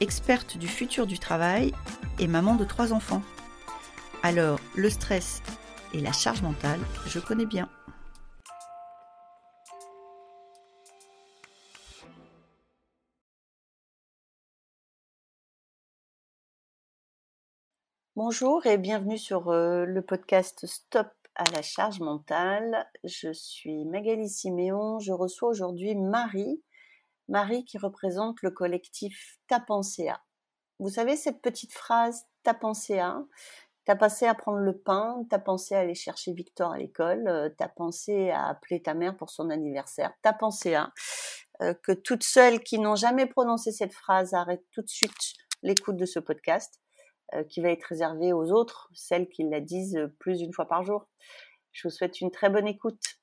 experte du futur du travail et maman de trois enfants. Alors, le stress et la charge mentale, je connais bien. Bonjour et bienvenue sur euh, le podcast Stop à la charge mentale. Je suis Magali Siméon. Je reçois aujourd'hui Marie. Marie qui représente le collectif Ta pensée à. Vous savez cette petite phrase Ta pensée à T'as pensé à prendre le pain, t'as pensé à aller chercher Victor à l'école, euh, t'as pensé à appeler ta mère pour son anniversaire, t'as pensé à euh, que toutes celles qui n'ont jamais prononcé cette phrase arrêtent tout de suite l'écoute de ce podcast euh, qui va être réservé aux autres, celles qui la disent plus d'une fois par jour. Je vous souhaite une très bonne écoute.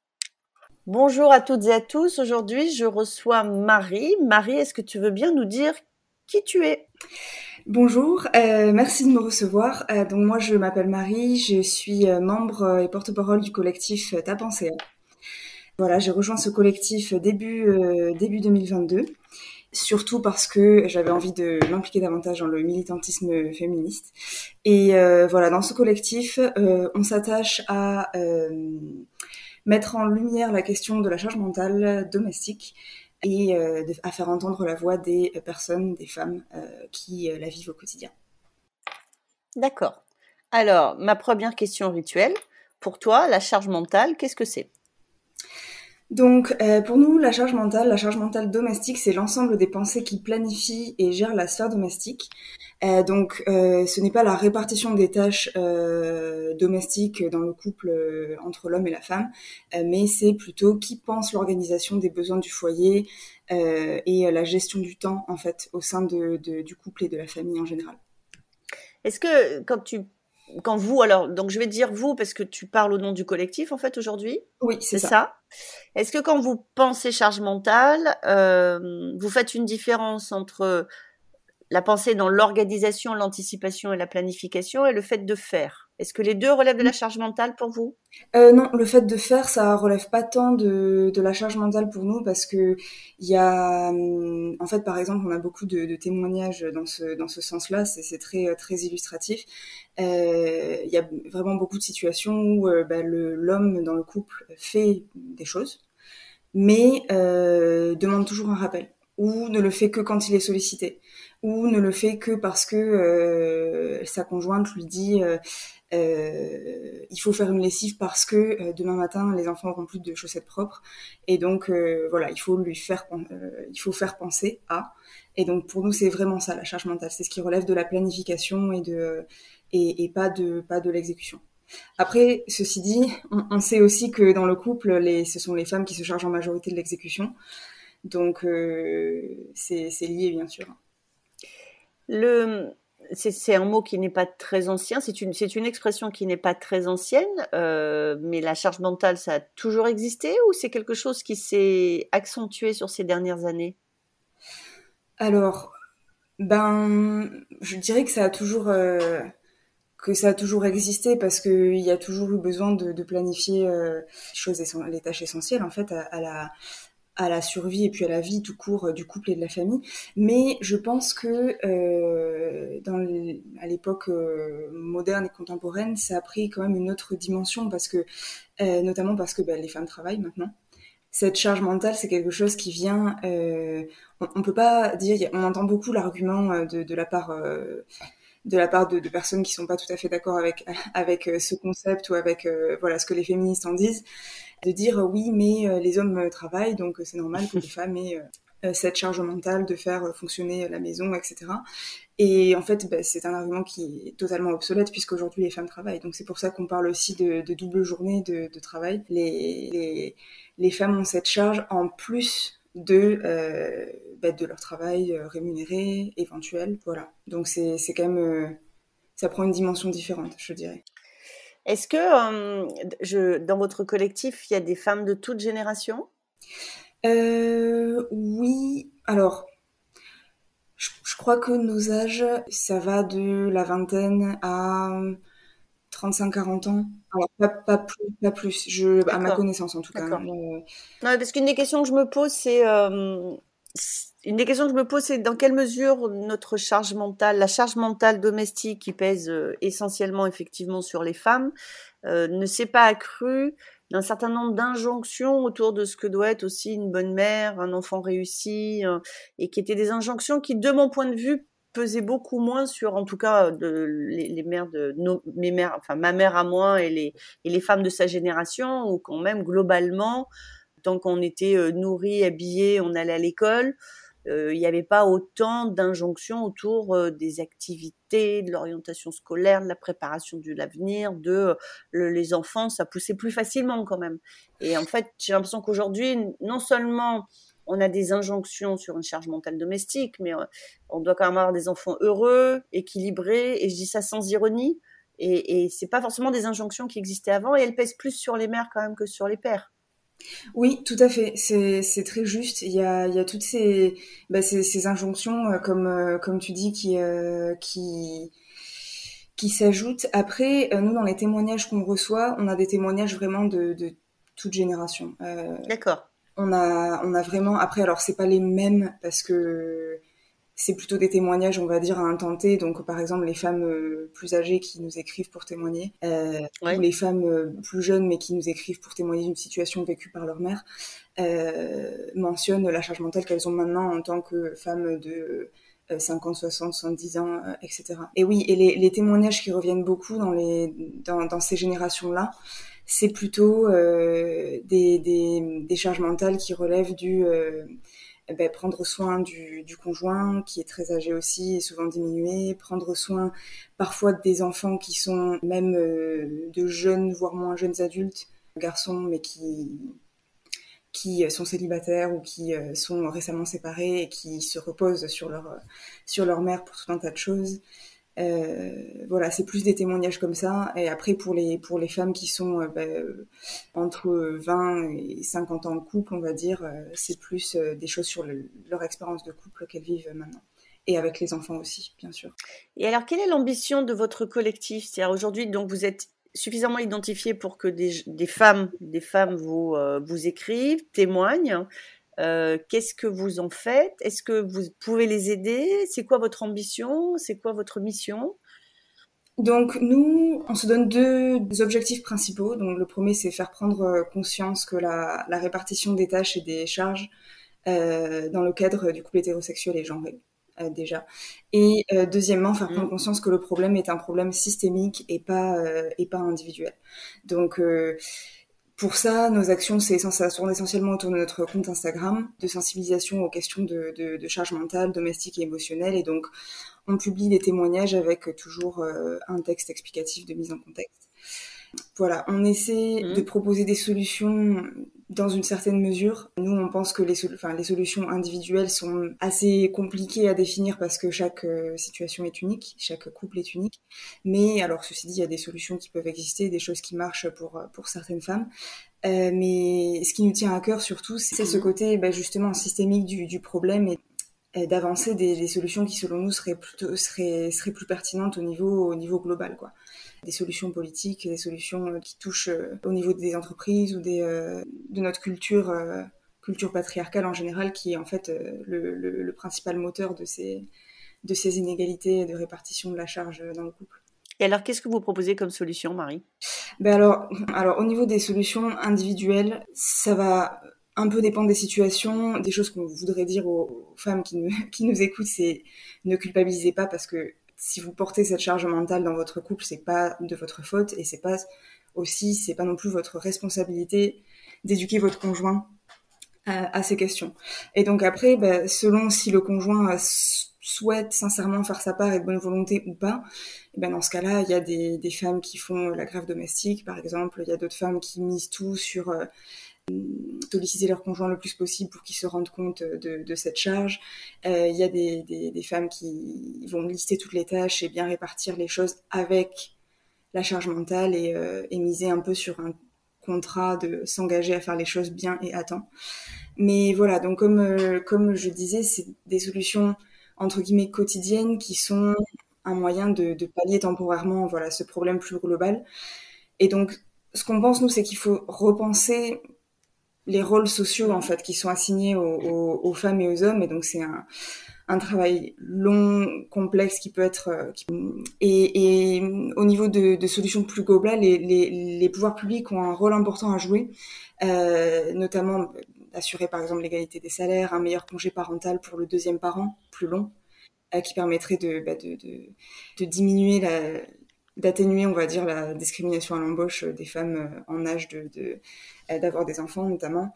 Bonjour à toutes et à tous. Aujourd'hui, je reçois Marie. Marie, est-ce que tu veux bien nous dire qui tu es? Bonjour, euh, merci de me recevoir. Euh, donc moi je m'appelle Marie, je suis euh, membre et porte-parole du collectif Ta Pensée. Voilà, j'ai rejoint ce collectif début début 2022, surtout parce que j'avais envie de m'impliquer davantage dans le militantisme féministe. Et voilà, dans ce collectif, on s'attache à mettre en lumière la question de la charge mentale domestique et euh, à faire entendre la voix des personnes, des femmes euh, qui euh, la vivent au quotidien. D'accord. Alors, ma première question rituelle, pour toi, la charge mentale, qu'est-ce que c'est? Donc, pour nous, la charge mentale, la charge mentale domestique, c'est l'ensemble des pensées qui planifient et gèrent la sphère domestique. Euh, donc, euh, ce n'est pas la répartition des tâches euh, domestiques dans le couple entre l'homme et la femme, mais c'est plutôt qui pense l'organisation des besoins du foyer et la gestion du temps en fait au sein de, du couple et de la famille en général. Est-ce que quand tu quand vous, alors, donc je vais dire vous parce que tu parles au nom du collectif en fait aujourd'hui? Oui, c'est ça. Est-ce que quand vous pensez charge mentale, vous faites une différence entre la pensée dans l'organisation, l'anticipation et la planification et le fait de faire. Est-ce que les deux relèvent de la charge mentale pour vous? Euh, Non, le fait de faire, ça relève pas tant de, la charge mentale pour nous parce que il y a, hum, en fait, par exemple, on a beaucoup de, témoignages dans ce dans ce sens-là. C'est très très illustratif. Euh, il y a vraiment beaucoup de situations où euh, bah, l'homme dans le couple fait des choses, mais demande toujours un rappel ou ne le fait que quand il est sollicité ou ne le fait que parce que euh, sa conjointe lui dit euh, euh, il faut faire une lessive parce que demain matin les enfants auront plus de chaussettes propres et donc voilà il faut lui faire il faut faire penser à et donc pour nous c'est vraiment ça la charge mentale c'est ce qui relève de la planification et de et, pas de pas de l'exécution après, ceci dit, on, on, sait aussi que dans le couple, les, ce sont les femmes qui se chargent en majorité de l'exécution. Donc, c'est lié, bien sûr. Le, c'est un mot qui n'est pas très ancien, c'est une, une expression qui n'est pas très ancienne, euh, mais la charge mentale, ça a toujours existé ou c'est quelque chose qui s'est accentué sur ces dernières années? Alors, ben, je dirais que ça a toujours, euh, que ça a toujours existé parce qu'il y a toujours eu besoin de, planifier euh, les, les tâches essentielles en fait à la à la survie et puis à la vie tout court euh, du couple et de la famille. Mais je pense que euh, dans à l'époque euh, moderne et contemporaine, ça a pris quand même une autre dimension parce que, euh, notamment parce que bah, les femmes travaillent maintenant. Cette charge mentale, c'est quelque chose qui vient. Euh, on, on, peut pas dire. On entend beaucoup l'argument de, de, la part de la part de, de, personnes qui sont pas tout à fait d'accord avec avec ce concept ou avec voilà ce que les féministes en disent de dire euh, oui, mais euh, les hommes euh, travaillent, donc c'est normal que les femmes aient cette charge mentale de faire fonctionner la maison, etc. Et en fait, bah, c'est un argument qui est totalement obsolète puisqu'aujourd'hui les femmes travaillent. Donc c'est pour ça qu'on parle aussi de, double journée de, travail. Les, les, les, femmes ont cette charge en plus de, bah, de leur travail rémunéré, éventuel. Voilà. Donc c'est quand même... ça prend une dimension différente, je dirais. Est-ce que je, dans votre collectif, il y a des femmes de toute génération Oui. Alors, je, crois que nos âges, ça va de la vingtaine à 35-40 ans. Alors, pas, plus, pas plus je, à ma connaissance en tout cas. Hein, non, parce qu'une des questions que je me pose, c'est euh, une des questions que je me pose, c'est dans quelle mesure notre charge mentale, la charge mentale domestique qui pèse euh, essentiellement effectivement sur les femmes, euh, ne s'est pas accrue d'un certain nombre d'injonctions autour de ce que doit être aussi une bonne mère, un enfant réussi, et qui étaient des injonctions qui, de mon point de vue, pesaient beaucoup moins sur, en tout cas, les, mères de mes mères, enfin ma mère à moi et les, et les femmes de sa génération, ou quand même globalement, tant qu'on était euh, nourri, habillé, on allait à l'école, euh, il n'y avait pas autant d'injonctions autour euh, des activités, de l'orientation scolaire, de la préparation de l'avenir, de les enfants, ça poussait plus facilement quand même. Et en fait, j'ai l'impression qu'aujourd'hui, non seulement on a des injonctions sur une charge mentale domestique, mais on doit quand même avoir des enfants heureux, équilibrés, et je dis ça sans ironie. Et, et c'est pas forcément des injonctions qui existaient avant, et elles pèsent plus sur les mères quand même que sur les pères. Oui, tout à fait. C'est très juste. Il y a, il y a toutes ces, bah, ces, ces, injonctions, euh, comme, euh, comme tu dis, qui, euh, qui, qui s'ajoutent. Après, nous, dans les témoignages qu'on reçoit, on a des témoignages vraiment de, de toute génération. D'accord. On a, on a vraiment. Après, alors, c'est pas les mêmes parce que c'est plutôt des témoignages, on va dire, à intenter. Donc, par exemple, les femmes euh, plus âgées qui nous écrivent pour témoigner, euh, ou les femmes euh, plus jeunes mais qui nous écrivent pour témoigner d'une situation vécue par leur mère, euh, mentionnent la charge mentale qu'elles ont maintenant en tant que femmes de 50, 60, 70 ans, etc. Et oui, et les, les, témoignages qui reviennent beaucoup dans, les, dans, dans ces générations-là, c'est plutôt des, des, des, charges mentales qui relèvent du eh ben, prendre soin du, du, conjoint qui est très âgé aussi et souvent diminué, prendre soin parfois des enfants qui sont même euh, de jeunes, voire moins jeunes adultes, garçons, mais qui qui sont célibataires ou qui euh, sont récemment séparés et qui se reposent sur leur sur leur mère pour tout un tas de choses. Euh, voilà, c'est plus des témoignages comme ça. Et après, pour les, pour les femmes qui sont euh, ben, euh, entre 20 et 50 ans de couple, on va dire, c'est plus des choses sur leur expérience de couple qu'elles vivent maintenant. Et avec les enfants aussi, bien sûr. Et alors, quelle est l'ambition de votre collectif? C'est-à-dire aujourd'hui, donc vous êtes suffisamment identifié pour que des, des femmes, des femmes vous, vous écrivent, témoignent. Euh, qu'est-ce que vous en faites? Est-ce que vous pouvez les aider? C'est quoi votre ambition? C'est quoi votre mission? Donc nous, on se donne deux objectifs principaux. Donc le premier, c'est faire prendre euh, conscience que la, répartition des tâches et des charges euh, dans le cadre du couple hétérosexuel est genré déjà. Et deuxièmement, faire prendre mmh. conscience que le problème est un problème systémique et pas et pas individuel. Donc pour ça, nos actions, c'est essentiellement autour de notre compte Instagram, de sensibilisation aux questions de, de, de charge mentale, domestique et émotionnelle. Et donc, on publie des témoignages avec toujours euh, un texte explicatif de mise en contexte. Voilà, on essaie mmh. de proposer des solutions dans une certaine mesure. Nous, on pense que les, solutions individuelles sont assez compliquées à définir parce que chaque euh, situation est unique, chaque couple est unique. Mais alors, ceci dit, il y a des solutions qui peuvent exister, des choses qui marchent pour, pour certaines femmes. Euh, mais ce qui nous tient à cœur surtout, c'est ce mmh. côté bah, justement systémique du, du problème et d'avancer des, des, solutions qui selon nous seraient plutôt seraient, seraient plus pertinentes au niveau au niveau global quoi des solutions politiques, des solutions euh, qui touchent euh, au niveau des entreprises ou des, euh, de notre culture, culture patriarcale en général, qui est en fait le, le, principal moteur de ces, de ces inégalités de répartition de la charge dans le couple. Et alors, qu'est-ce que vous proposez comme solution, Marie? Ben alors, alors, au niveau des solutions individuelles, ça va un peu dépendre des situations. Des choses qu'on voudrait dire aux femmes qui nous, qui nous écoutent, c'est ne culpabilisez pas parce que si vous portez cette charge mentale dans votre couple, c'est pas de votre faute et c'est pas aussi, c'est pas non plus votre responsabilité d'éduquer votre conjoint à, ces questions. Et donc après, bah, selon si le conjoint souhaite sincèrement faire sa part et de bonne volonté ou pas, et ben dans ce cas-là, il y a des, des, femmes qui font la grève domestique, par exemple. Il y a d'autres femmes qui misent tout sur euh, solliciter leur conjoint le plus possible pour qu'ils se rendent compte de, de cette charge. Euh, il y a des, des, des, femmes qui vont lister toutes les tâches et bien répartir les choses avec la charge mentale et, euh, et miser un peu sur un contrat de s'engager à faire les choses bien et à temps. Mais voilà, donc comme, euh, comme je disais, c'est des solutions entre guillemets quotidiennes qui sont un moyen de, de pallier temporairement voilà ce problème plus global. Et donc, ce qu'on pense nous, c'est qu'il faut repenser les rôles sociaux en fait qui sont assignés aux, aux, femmes et aux hommes. Et donc, c'est un, un travail long, complexe qui peut être euh, et, et, au niveau de, de, solutions plus globales, les, les, les, pouvoirs publics ont un rôle important à jouer, euh, notamment assurer par exemple l'égalité des salaires, un meilleur congé parental pour le deuxième parent, plus long, euh, qui permettrait de, bah, de, de, de, diminuer la d'atténuer, on va dire, la discrimination à l'embauche des femmes euh, en âge de euh, d'avoir des enfants notamment.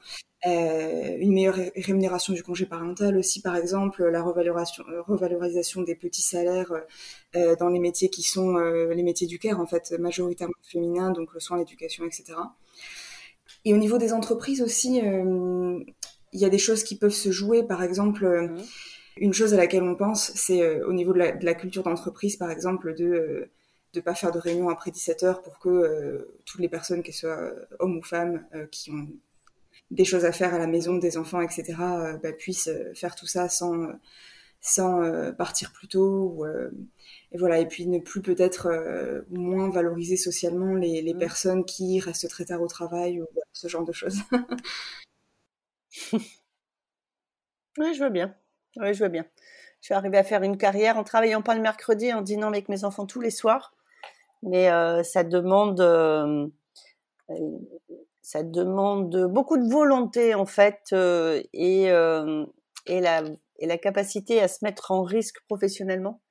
Euh, une meilleure rémunération du congé parental aussi, par exemple, la revalorisation, revalorisation des petits salaires euh, dans les métiers qui sont les métiers du care, en fait, majoritairement féminins, donc le soin, l'éducation, etc. Et au niveau des entreprises aussi, euh, il y a des choses qui peuvent se jouer. Par exemple, euh, mmh. une chose à laquelle on pense, c'est euh, au niveau de la, de la culture d'entreprise, par exemple, de ne pas faire de réunion après 17 heures pour que toutes les personnes, qu'elles soient hommes ou femmes, qui ont des choses à faire à la maison, des enfants, etc., bah, puissent faire tout ça sans sans partir plus tôt ou, et voilà et puis ne plus peut-être euh, moins valoriser socialement les, les mmh. personnes qui restent très tard au travail ou ce genre de choses. oui, je vois bien. Oui, je vois bien. Je suis arrivée à faire une carrière en travaillant pas le mercredi, en dînant avec mes enfants tous les soirs, mais euh, ça demande euh, ça demande beaucoup de volonté en fait et la capacité à se mettre en risque professionnellement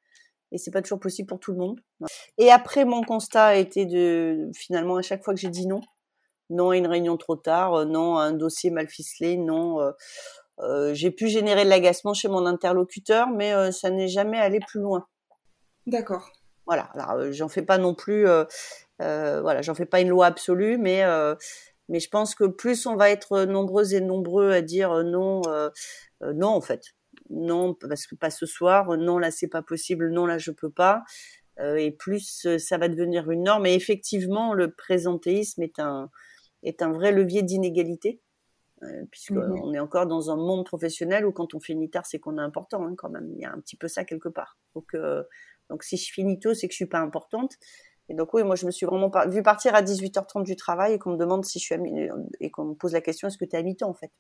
et c'est pas toujours possible pour tout le monde. Et après, mon constat a été de finalement à chaque fois que j'ai dit non, non à une réunion trop tard, euh, non à un dossier mal ficelé, non. Euh, euh, j'ai pu générer de l'agacement chez mon interlocuteur, mais euh, ça n'est jamais allé plus loin. D'accord. Voilà. Alors, j'en fais pas non plus. voilà, j'en fais pas une loi absolue, mais mais je pense que plus on va être nombreux et nombreux à dire non, non en fait, non parce que pas ce soir, non là c'est pas possible, non là je peux pas. Et plus ça va devenir une norme. Et effectivement, le présentéisme est un est un vrai levier d'inégalité, puisqu'on mmh est encore dans un monde professionnel où quand on finit tard, c'est qu'on est important hein, quand même. Il y a un petit peu ça quelque part. Donc euh, donc si je finis tôt, c'est que je suis pas importante. Et donc oui, moi je me suis vraiment pas vu partir à 18h30 du travail et qu'on me demande si je suis à et qu'on me pose la question est-ce que tu es à mi-temps en fait?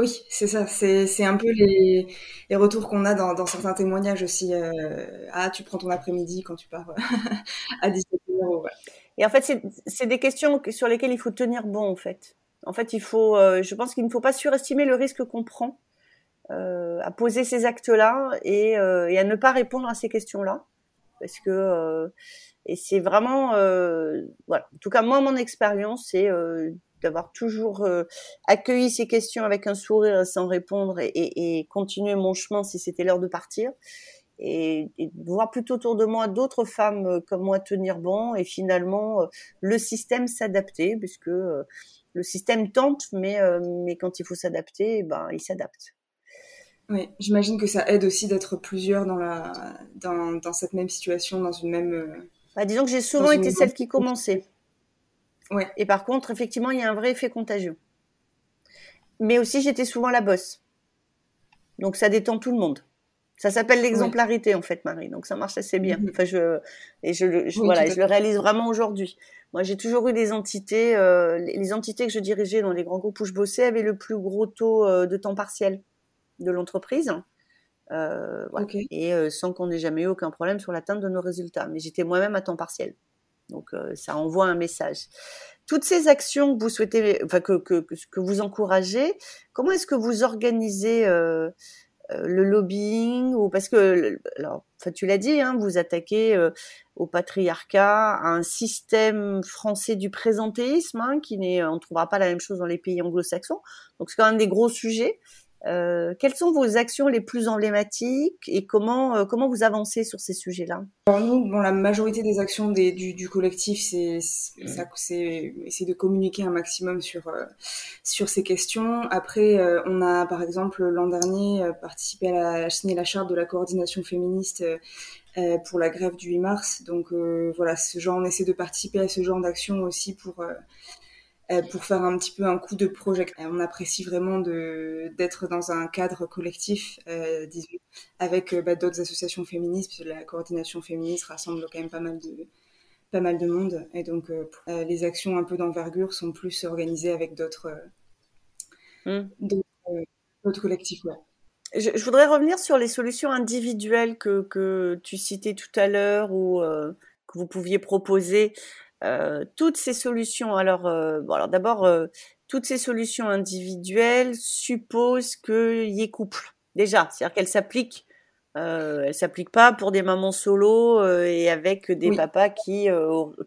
Oui, c'est ça. C'est un peu les, les retours qu'on a dans, dans, certains témoignages aussi. Euh, ah, tu prends ton après-midi quand tu pars à 17h. Et en fait, c'est des questions sur lesquelles il faut tenir bon, en fait. En fait, il faut, euh, je pense qu'il ne faut pas surestimer le risque qu'on prend euh, à poser ces actes-là et, euh, et, à ne pas répondre à ces questions-là. Parce que, euh, et c'est vraiment, voilà. En tout cas, moi, mon expérience, c'est d'avoir toujours euh, accueilli ces questions avec un sourire sans répondre et, et, continuer mon chemin si c'était l'heure de partir. Et, et, voir plutôt autour de moi d'autres femmes euh, comme moi tenir bon et finalement euh, le système s'adapter puisque le système tente mais mais quand il faut s'adapter ben il s'adapte. Oui, j'imagine que ça aide aussi d'être plusieurs dans la dans, dans cette même situation dans une même bah, disons que j'ai souvent été celle qui commençait. Ouais. Et par contre, effectivement, il y a un vrai effet contagieux. Mais aussi, j'étais souvent la bosse. Donc, ça détend tout le monde. Ça s'appelle l'exemplarité, en fait, Marie. Donc, ça marche assez bien. Mm-hmm. Enfin, je, et je, je voilà, je le réalise vraiment aujourd'hui. Moi, j'ai toujours eu des entités, euh, les entités que je dirigeais dans les grands groupes où je bossais avaient le plus gros taux euh, de temps partiel de l'entreprise. Euh, voilà. Et euh, sans qu'on ait jamais eu aucun problème sur l'atteinte de nos résultats. Mais j'étais moi-même à temps partiel. Donc euh, ça envoie un message. Toutes ces actions que vous souhaitez, enfin que, que, que vous encouragez, comment est-ce que vous organisez euh, euh, le lobbying ou parce que alors enfin, tu l'as dit, hein, vous attaquez euh, au patriarcat, à un système français du présentéisme, hein, qui n'est, on ne trouvera pas la même chose dans les pays anglo-saxons. Donc c'est quand même des gros sujets. Euh, quelles sont vos actions les plus emblématiques et comment, euh, comment vous avancez sur ces sujets-là? Alors nous, bon, la majorité des actions des, du, du, collectif, c'est essayer de communiquer un maximum sur euh, sur ces questions. Après, euh, on a par exemple l'an dernier participé à la signer la charte de la coordination féministe pour la grève du 8 mars. Donc voilà, ce genre, on essaie de participer à ce genre d'action aussi pour euh, pour faire un petit peu un coup de projet. On apprécie vraiment de d'être dans un cadre collectif, euh, avec euh, bah, d'autres associations féministes, puisque la coordination féministe rassemble quand même pas mal de pas mal de monde, et donc euh, les actions un peu d'envergure sont plus organisées avec d'autres mmh. d'autres collectifs. Ouais. Je, je, voudrais revenir sur les solutions individuelles que, que tu citais tout à l'heure ou que vous pouviez proposer. Euh, toutes ces solutions, alors, euh, bon, alors d'abord, euh, toutes ces solutions individuelles supposent qu'il y ait couple. Déjà, c'est-à-dire qu'elles s'appliquent. Euh, elles s'appliquent pas pour des mamans solo et avec des papas qui,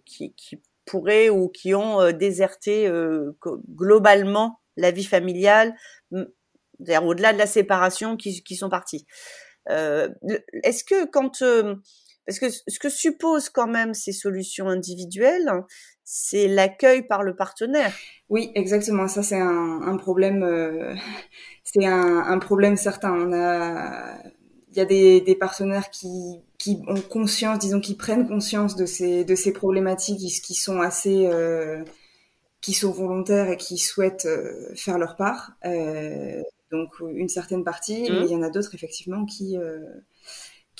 qui, qui pourraient ou qui ont déserté globalement la vie familiale, c'est-à-dire au-delà de la séparation, qui, qui sont partis. Est-ce que quand parce que ce que supposent quand même ces solutions individuelles, c'est l'accueil par le partenaire. Oui, exactement. Ça, c'est un, un, problème. Euh, c'est un, un, problème certain. On a, il y a des, des, partenaires qui, qui ont conscience, disons, qui prennent conscience de ces, de ces problématiques, qui, sont assez, euh, qui sont volontaires et qui souhaitent euh, faire leur part. Euh, donc une certaine partie, mais mmh. il y en a d'autres effectivement qui euh,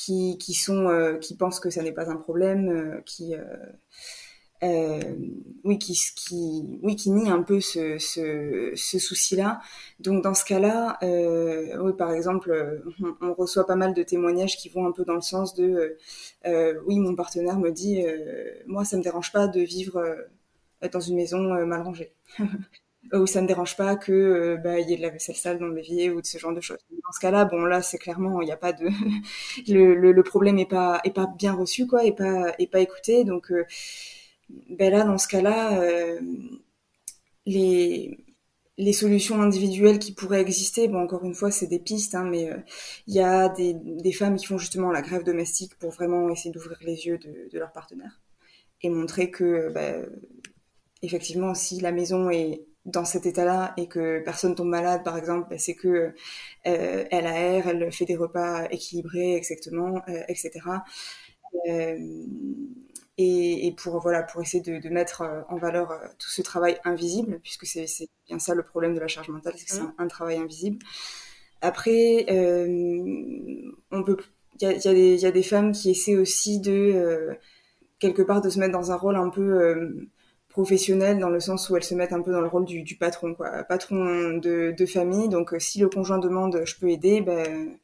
qui, qui sont euh, qui pensent que ça n'est pas un problème, euh, qui euh, oui qui qui oui qui nie un peu ce, ce, ce souci-là. Donc dans ce cas-là, oui par exemple, on, on, reçoit pas mal de témoignages qui vont un peu dans le sens de oui mon partenaire me dit moi ça me dérange pas de vivre dans une maison mal rangée. où ça me dérange pas que euh, bah il y ait de la vaisselle sale dans l'évier ou de ce genre de choses. Dans ce cas-là, bon là c'est clairement il n'y a pas de le, le, le, problème est pas est pas bien reçu quoi, est pas est pas écouté donc euh, ben là dans ce cas-là euh, les les solutions individuelles qui pourraient exister, bon encore une fois c'est des pistes, hein, mais il y a des, des femmes qui font justement la grève domestique pour vraiment essayer d'ouvrir les yeux de, de leur partenaire et montrer que ben, effectivement si la maison est dans cet état-là et que personne tombe malade, par exemple, bah, c'est que euh, elle aère, elle fait des repas équilibrés, exactement, euh, etc. Euh, et, et, pour voilà, pour essayer de, de mettre euh, en valeur euh, tout ce travail invisible, puisque c'est bien ça le problème de la charge mentale, c'est que c'est mmh. un, un, travail invisible. Après, euh, on peut, il y a, y, a y a, des femmes qui essaient aussi de quelque part de se mettre dans un rôle un peu professionnelle dans le sens où elles se mettent un peu dans le rôle du, du patron, quoi, patron de, de famille. Donc, euh, si le conjoint demande, je peux aider, ben,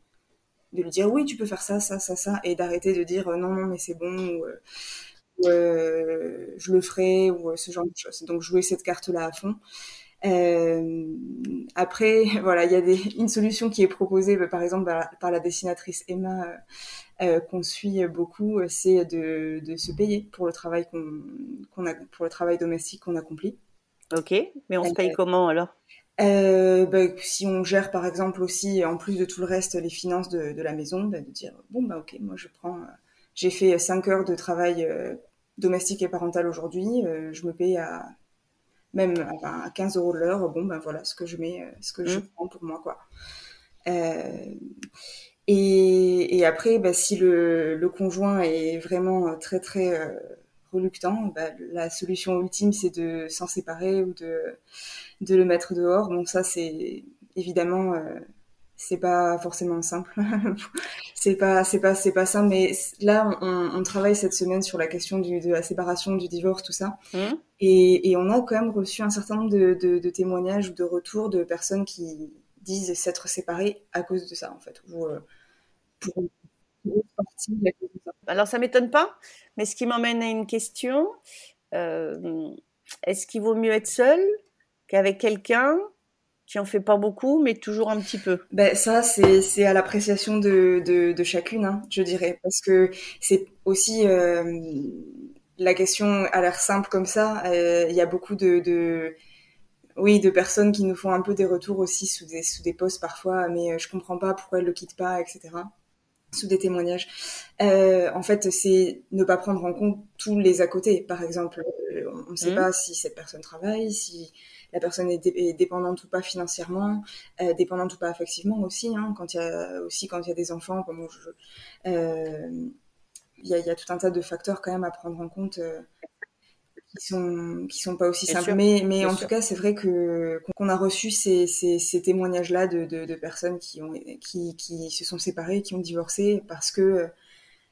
de lui dire oui, tu peux faire ça, ça, ça, ça, et d'arrêter de dire non, non, mais c'est bon, ou, euh, euh je le ferai, ou euh, ce genre de choses. Donc, jouer cette carte-là à fond. Euh, après, voilà, il y a des, une solution qui est proposée, bah, par exemple, par, la dessinatrice Emma euh, qu'on suit beaucoup, euh, c'est de, de, se payer pour le travail qu'on a, pour le travail domestique qu'on accomplit. Ok, mais on se paye euh, comment alors? euh, bah, si on gère par exemple aussi, en plus de tout le reste, les finances de, de la maison, bah, de dire bon bah ok, moi je prends, j'ai fait 5 heures de travail euh, domestique et parental aujourd'hui, je me paye à même à 15 euros de l'heure, bon ben voilà ce que je mets, ce que mmh. je prends pour moi quoi. Et, et après, bah, si le, le, conjoint est vraiment très très euh, reluctant, bah, la solution ultime c'est de s'en séparer ou de, de le mettre dehors. Bon, ça c'est évidemment euh, c'est pas forcément simple. c'est pas c'est pas c'est pas simple. Mais là, on, on, travaille cette semaine sur la question du, de la séparation, du divorce, tout ça. Mmh. Et, et, on a quand même reçu un certain nombre de, de, de témoignages ou de retours de personnes qui disent s'être séparées à cause de ça en fait. Ou, euh, Alors ça m'étonne pas, mais ce qui m'emmène à une question euh, est-ce qu'il vaut mieux être seul qu'avec quelqu'un qui en fait pas beaucoup, mais toujours un petit peu? Ben ça, c'est à l'appréciation de, chacune, hein, je dirais, parce que c'est aussi euh, la question a l'air simple comme ça. Euh, il y a beaucoup de, oui, de personnes qui nous font un peu des retours aussi sous des, sous posts parfois, mais je comprends pas pourquoi elles le quittent pas, etc sous des témoignages. Euh, en fait, c'est ne pas prendre en compte tous les à côté. Par exemple, euh, on ne sait mmh. pas si cette personne travaille, si la personne est, dépendante ou pas financièrement, euh, dépendante ou pas affectivement aussi. Hein, quand il y a aussi quand il y a des enfants, comme euh, il y, a, y, a, tout un tas de facteurs quand même à prendre en compte qui sont qui sont pas aussi simples. mais mais en tout cas, c'est vrai que qu'on a reçu ces, ces, ces témoignages-là de, de, de, personnes qui ont qui, qui se sont séparées, qui ont divorcé parce que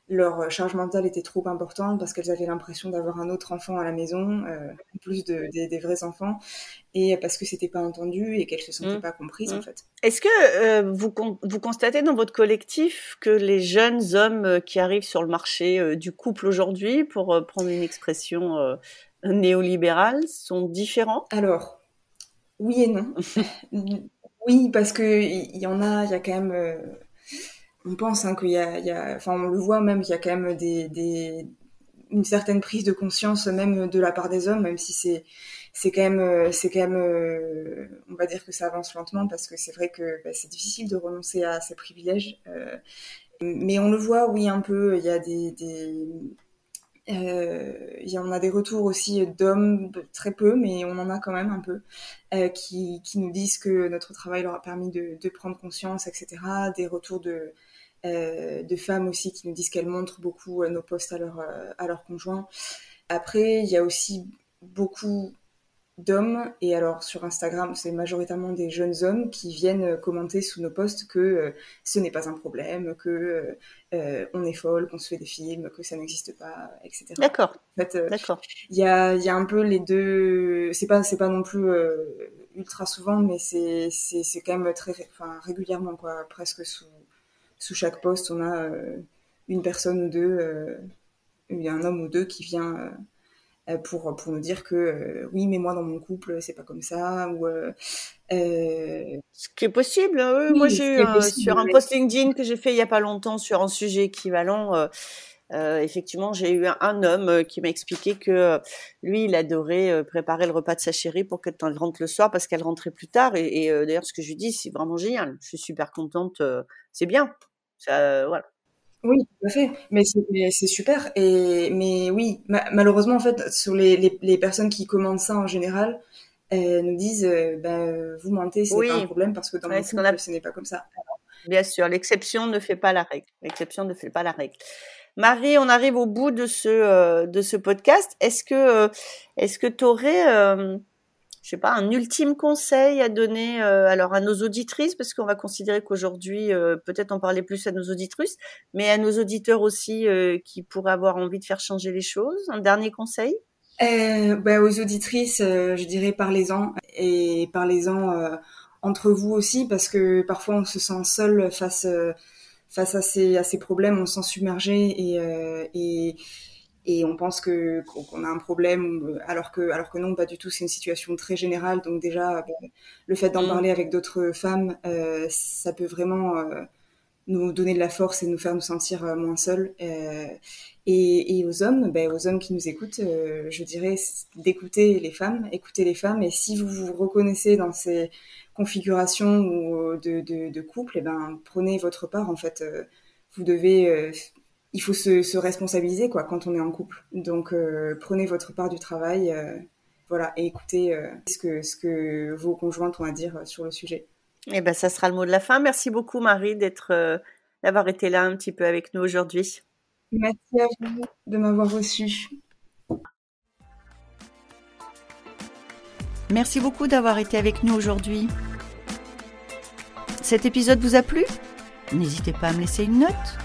leur charge mentale était trop importante parce qu'elles avaient l'impression d'avoir un autre enfant à la maison, euh, en plus de, des vrais enfants, et parce que c'était pas entendu et qu'elles se sentaient mmh. pas comprises en mmh. fait. Est-ce que euh, vous, vous constatez dans votre collectif que les jeunes hommes euh, qui arrivent sur le marché euh, du couple aujourd'hui, pour prendre une expression néolibérale, sont différents Alors, oui et non. oui, parce que il y en a, il y a quand même on pense hein, qu'il y a, y a, enfin on le voit même qu'il y a quand même des, des, une certaine prise de conscience même de la part des hommes, même si c'est c'est quand même c'est quand même euh, on va dire que ça avance lentement parce que c'est vrai que bah, c'est difficile de renoncer à ses privilèges. Euh, mais on le voit, oui, un peu. Il y a des, des euh, y en a des retours aussi d'hommes, très peu, mais on en a quand même un peu, euh, qui, qui nous disent que notre travail leur a permis de, de prendre conscience, etc. Des retours de, euh, de femmes aussi qui nous disent qu'elles montrent beaucoup nos posts à leur, à leur conjoint. Après, il y a aussi beaucoup d'hommes, et alors sur Instagram, c'est majoritairement des jeunes hommes qui viennent commenter sous nos posts que ce n'est pas un problème, que on est folle, qu'on se fait des films, que ça n'existe pas, etc. D'accord. En fait, D'accord. Il y a, y a un peu les deux. C'est pas, c'est pas non plus ultra souvent, mais c'est, c'est, c'est quand même très, enfin régulièrement quoi, presque sous sous chaque poste, on a euh, une personne ou deux, euh, il y a un homme ou deux qui vient euh, pour, pour nous dire que oui, mais moi dans mon couple, c'est pas comme ça. Ou, Ce qui est possible. Hein, moi, j'ai eu sur un post LinkedIn que j'ai fait il y a pas longtemps sur un sujet équivalent. Euh, effectivement, j'ai eu un, homme qui m'a expliqué que lui, il adorait préparer le repas de sa chérie pour qu'elle rentre le soir parce qu'elle rentrait plus tard. Et, et d'ailleurs, ce que je lui dis, c'est vraiment génial. Je suis super contente. c'est bien. Ça, voilà. Oui, tout à fait. Mais c'est super. Et mais oui, malheureusement en fait, sur les, les, les, personnes qui commandent ça en général, elles nous disent, bah, vous mentez, c'est pas un problème parce que dans mon couple, ce n'est pas comme ça. Bien sûr, l'exception ne fait pas la règle. L'exception ne fait pas la règle. Marie, on arrive au bout de ce euh, de ce podcast. Est-ce que euh, est-ce que tu aurais euh, je sais pas un ultime conseil à donner alors à nos auditrices parce qu'on va considérer qu'aujourd'hui peut-être en parler plus à nos auditrices, mais à nos auditeurs aussi qui pourraient avoir envie de faire changer les choses. Un dernier conseil? Bah, aux auditrices, je dirais parlez-en et parlez-en entre vous aussi parce que parfois on se sent seul face face à ces, à ces problèmes, on se sent submergé et, euh, et, et on pense que qu'on a un problème alors que alors que non pas du tout c'est une situation très générale donc déjà ben, le fait d'en mm. parler avec d'autres femmes euh, ça peut vraiment euh, nous donner de la force et nous faire nous sentir euh, moins seuls euh, et, et, aux hommes ben, aux hommes qui nous écoutent je dirais d'écouter les femmes écouter les femmes et si vous vous reconnaissez dans ces configuration ou euh, de, de, de couple, et eh ben, prenez votre part. En fait, euh, vous devez, euh, il faut se, se, responsabiliser quoi quand on est en couple. Donc, prenez votre part du travail, voilà, et écoutez ce que ce que vos conjointes ont à dire sur le sujet. Et eh ben, ça sera le mot de la fin. Merci beaucoup, Marie, d'être, d'avoir été là un petit peu avec nous aujourd'hui. Merci à vous de m'avoir reçu. Merci beaucoup d'avoir été avec nous aujourd'hui. Cet épisode vous a plu? N'hésitez pas à me laisser une note.